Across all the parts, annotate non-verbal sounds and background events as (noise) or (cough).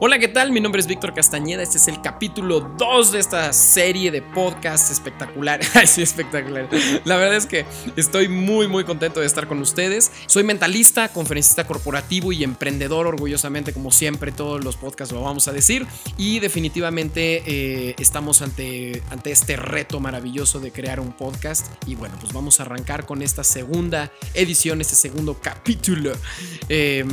Hola, ¿qué tal? Mi nombre es Víctor Castañeda. Este es el capítulo 2 de esta serie de podcasts espectacular. (laughs) Ay, sí, espectacular. La verdad es que estoy muy, muy contento de estar con ustedes. Soy mentalista, conferencista corporativo y emprendedor, orgullosamente, como siempre, todos los podcasts lo vamos a decir. Y definitivamente eh, estamos ante, ante este reto maravilloso de crear un podcast. Y bueno, pues vamos a arrancar con esta segunda edición, este segundo capítulo, eh,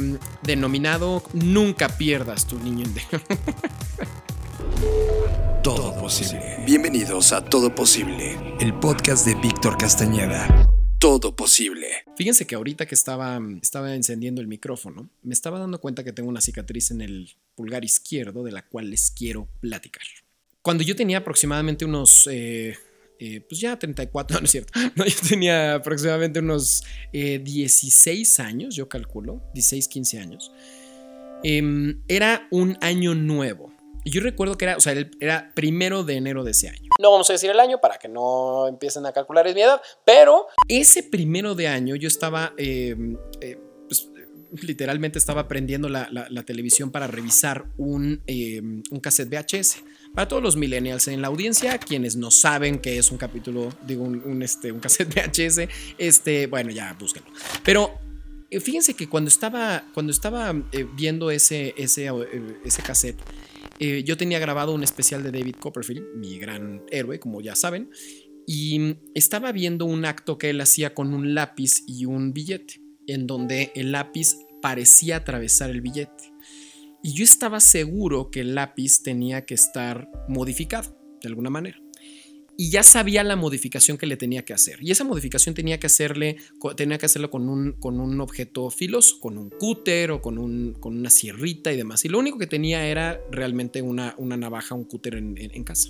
denominado Nunca pierdas tu niño (laughs) todo posible. Bienvenidos a Todo Posible, el podcast de Víctor Castañeda. Todo posible. Fíjense que ahorita que estaba, estaba encendiendo el micrófono, me estaba dando cuenta que tengo una cicatriz en el pulgar izquierdo de la cual les quiero platicar. Cuando yo tenía aproximadamente unos... Eh, eh, pues ya 34, (laughs) no, es cierto. No, yo tenía aproximadamente unos 16 eh, años, yo calculo, 16, 15 años. Em, era un año nuevo. Y yo recuerdo que era, o sea, era primero de enero de ese año. No vamos a decir el año para que no empiecen a calcular mi edad, pero ese primero de año yo estaba, em, eh, pues, literalmente estaba prendiendo la, televisión para revisar un, em, un cassette VHS. Para todos los millennials en la audiencia, quienes no saben que es un capítulo, digo, un, este, un cassette (laughs) VHS, este, bueno, ya búsquenlo. Pero eh, fíjense que cuando estaba, cuando estaba eh, viendo ese, ese, eh, ese cassette, yo tenía grabado un especial de David Copperfield, mi gran héroe, como ya saben, y estaba viendo un acto que él hacía con un lápiz y un billete, en donde el lápiz parecía atravesar el billete. Y yo estaba seguro que el lápiz tenía que estar modificado, de alguna manera y ya sabía la modificación que le tenía que hacer. Y esa modificación tenía que hacerle, tenía que hacerlo con un, con un objeto filoso, con un cúter o con, un, con una sierrita y demás. Y lo único que tenía era realmente una, una navaja, un cúter en, casa.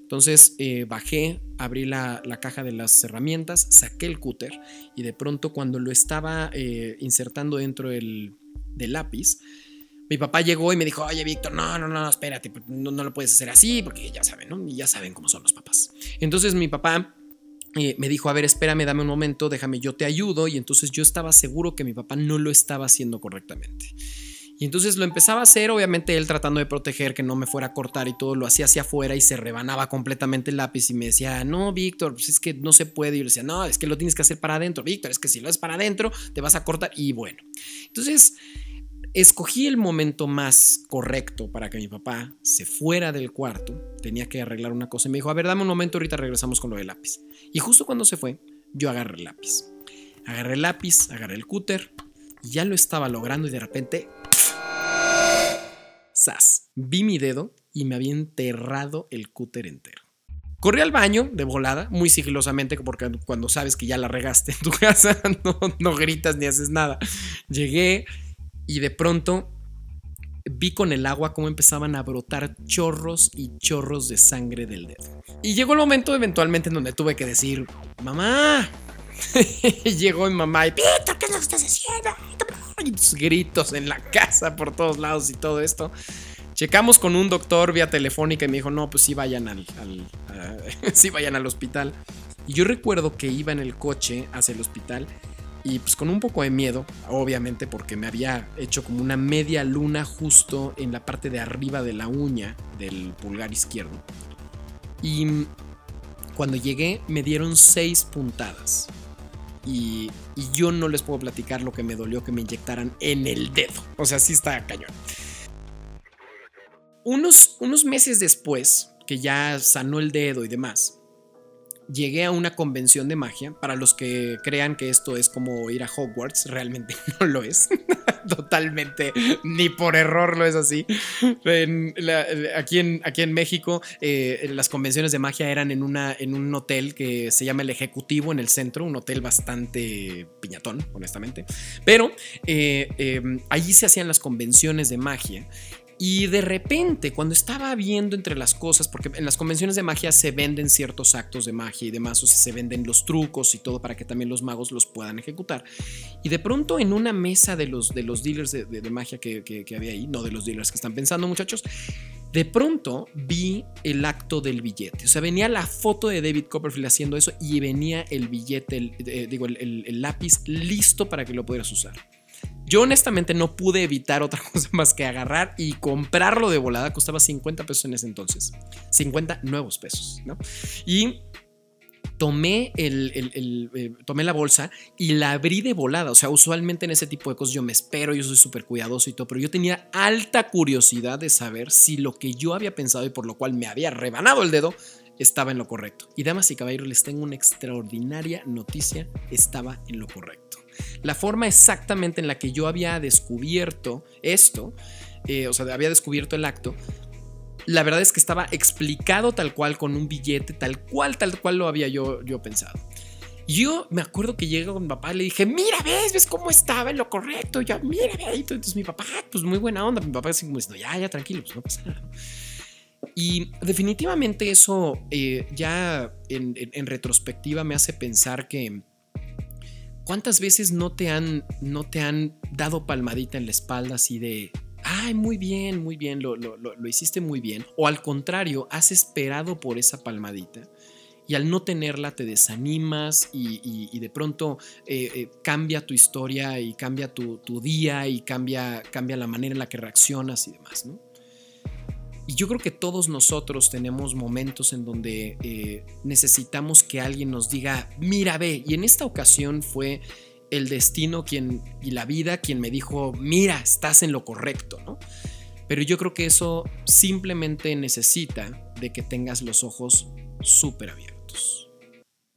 Entonces eh, bajé, abrí la, caja de las herramientas, saqué el cúter y de pronto cuando lo estaba eh, insertando dentro del, del lápiz, mi papá llegó y me dijo, oye Víctor, no, no, no, espérate, pues, no, no lo puedes hacer así, porque ya saben, ¿no? Y ya saben cómo son los papás. Entonces mi papá eh, me dijo, a ver, espérame, dame un momento, déjame, yo te ayudo. Y entonces yo estaba seguro que mi papá no lo estaba haciendo correctamente. Y entonces lo empezaba a hacer, obviamente él tratando de proteger que no me fuera a cortar y todo, lo hacía hacia afuera y se rebanaba completamente el lápiz y me decía, no, Víctor, pues es que no se puede. Y yo le decía, no, es que lo tienes que hacer para adentro, Víctor, es que si lo es para adentro, te vas a cortar. Y bueno, entonces Escogí el momento más correcto para que mi papá se fuera del cuarto. Tenía que arreglar una cosa y me dijo, a ver, dame un momento, ahorita regresamos con lo del lápiz. Y justo cuando se fue, yo agarré el lápiz. Agarré el lápiz, agarré el cúter y ya lo estaba logrando y de repente... ¡Sas! Vi mi dedo y me había enterrado el cúter entero. Corrí al baño de volada, muy sigilosamente, porque cuando sabes que ya la regaste en tu (laughs) casa, no, no gritas ni haces nada. Llegué, y de pronto vi con el agua cómo empezaban a brotar chorros y chorros de sangre del dedo. Y llegó el momento eventualmente en donde tuve que decir, mamá. (laughs) llegó mi mamá y, Pito, ¿qué es lo que estás haciendo? Y gritos en la casa por todos lados y todo esto. Checamos con un doctor vía telefónica y me dijo, no, pues sí vayan al, (laughs) sí vayan al hospital. Y yo recuerdo que iba en el coche hacia el hospital y pues con un poco de miedo, obviamente porque me había hecho como una media luna justo en la parte de arriba de la uña del pulgar izquierdo. Y cuando llegué me dieron seis puntadas. Y, yo no les puedo platicar lo que me dolió que me inyectaran en el dedo. O sea, sí está cañón. Unos, unos meses después, que ya sanó el dedo y demás, llegué a una convención de magia. Para los que crean que esto es como ir a Hogwarts, realmente (laughs) no lo es. (laughs) Totalmente, ni por error lo es así. aquí, en, México, eh, las convenciones de magia eran en un hotel que se llama El Ejecutivo en el centro, un hotel bastante piñatón, honestamente. Pero eh, eh, allí se hacían las convenciones de magia y de repente, cuando estaba viendo entre las cosas, porque en las convenciones de magia se venden ciertos actos de magia y demás, o sea, se venden los trucos y todo para que también los magos los puedan ejecutar. Y de pronto en una mesa de los, de los dealers de, magia que, había ahí, no de los dealers que están pensando muchachos, de pronto vi el acto del billete. O sea, venía la foto de David Copperfield haciendo eso y venía el billete, eh, digo, el lápiz listo para que lo pudieras usar. Yo honestamente no pude evitar otra (laughs) cosa más que agarrar y comprarlo de volada. Costaba 50 pesos en ese entonces. 50 nuevos pesos, ¿no? Y tomé, el, eh, tomé la bolsa y la abrí de volada. O sea, usualmente en ese tipo de cosas yo me espero, yo soy súper cuidadoso y todo, pero yo tenía alta curiosidad de saber si lo que yo había pensado y por lo cual me había rebanado el dedo estaba en lo correcto. Y damas y caballeros, les tengo una extraordinaria noticia, estaba en lo correcto. La forma exactamente en la que yo había descubierto esto, eh, o sea, había descubierto el acto, la verdad es que estaba explicado tal cual con un billete, tal cual, tal cual lo había yo, yo pensado. Yo me acuerdo que llegué con mi papá y le dije, mira, ves, ves cómo estaba en lo correcto. yo, mira, ve. Entonces mi papá, pues muy buena onda. Mi papá así como diciendo, ya, ya, tranquilo, pues no pasa nada. Y definitivamente eso eh, ya en, en, retrospectiva me hace pensar que cuántas veces no te han, no te han dado palmadita en la espalda así de, ay, muy bien, muy bien, lo, hiciste muy bien. O al contrario, has esperado por esa palmadita y al no tenerla te desanimas y, de pronto eh, eh, cambia tu historia y cambia tu, día y cambia, cambia la manera en la que reaccionas y demás, ¿no? Y yo creo que todos nosotros tenemos momentos en donde eh, necesitamos que alguien nos diga, mira, ve, y en esta ocasión fue el destino quien, y la vida quien me dijo, mira, estás en lo correcto, ¿no? Pero yo creo que eso simplemente necesita de que tengas los ojos súper abiertos.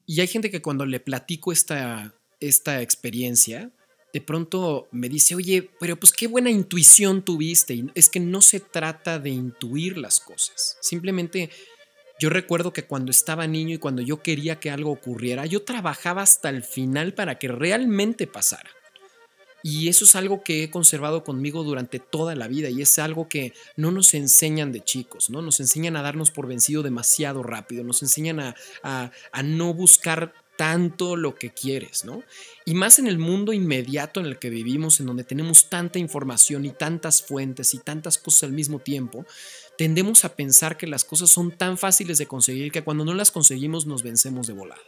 Y hay gente que cuando le platico esta, esta experiencia, de pronto me dice, oye, pero pues qué buena intuición tuviste. Y es que no se trata de intuir las cosas. Simplemente yo recuerdo que cuando estaba niño y cuando yo quería que algo ocurriera, yo trabajaba hasta el final para que realmente pasara. Y eso es algo que he conservado conmigo durante toda la vida y es algo que no nos enseñan de chicos, ¿no? Nos enseñan a darnos por vencido demasiado rápido, nos enseñan a, a no buscar tanto lo que quieres, ¿no? Y más en el mundo inmediato en el que vivimos, en donde tenemos tanta información y tantas fuentes y tantas cosas al mismo tiempo, tendemos a pensar que las cosas son tan fáciles de conseguir que cuando no las conseguimos nos vencemos de volada.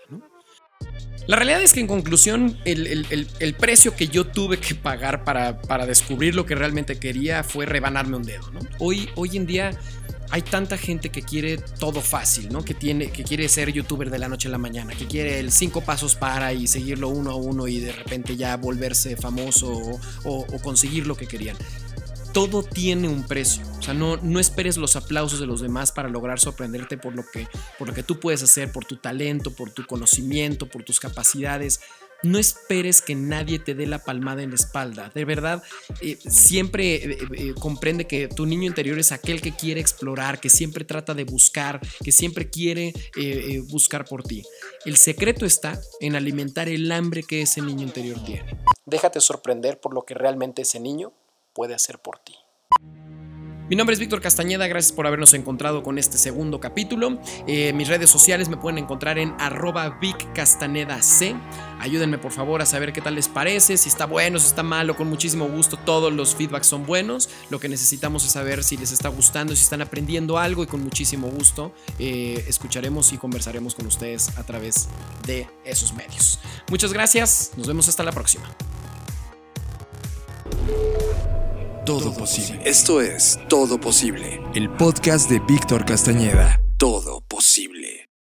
La realidad es que en conclusión el, precio que yo tuve que pagar para, para, descubrir lo que realmente quería fue rebanarme un dedo. Hoy, hoy en día hay tanta gente que quiere todo fácil, ¿no? Que, tiene, que quiere ser youtuber de la noche a la mañana, que quiere el cinco pasos para y seguirlo uno a uno y de repente ya volverse famoso o conseguir lo que querían todo tiene un precio. O sea, no, no esperes los aplausos de los demás para lograr sorprenderte por lo, que, por lo que tú puedes hacer, por tu talento, por tu conocimiento, por tus capacidades. No esperes que nadie te dé la palmada en la espalda. De verdad, eh, siempre eh, eh, comprende que tu niño interior es aquel que quiere explorar, que siempre trata de buscar, que siempre quiere buscar por ti. El secreto está en alimentar el hambre que ese niño interior tiene. Déjate sorprender por lo que realmente ese niño puede hacer por ti. Mi nombre es Víctor Castañeda, gracias por habernos encontrado con este segundo capítulo. Eh, mis redes sociales me pueden encontrar en arroba C. Ayúdenme por favor a saber qué tal les parece, si está bueno, si está malo, con muchísimo gusto. Todos los feedbacks son buenos. Lo que necesitamos es saber si les está gustando, si están aprendiendo algo y con muchísimo gusto eh, escucharemos y conversaremos con ustedes a través de esos medios. Muchas gracias, nos vemos hasta la próxima. Todo posible. Esto es Todo Posible, el podcast de Víctor Castañeda. Todo posible.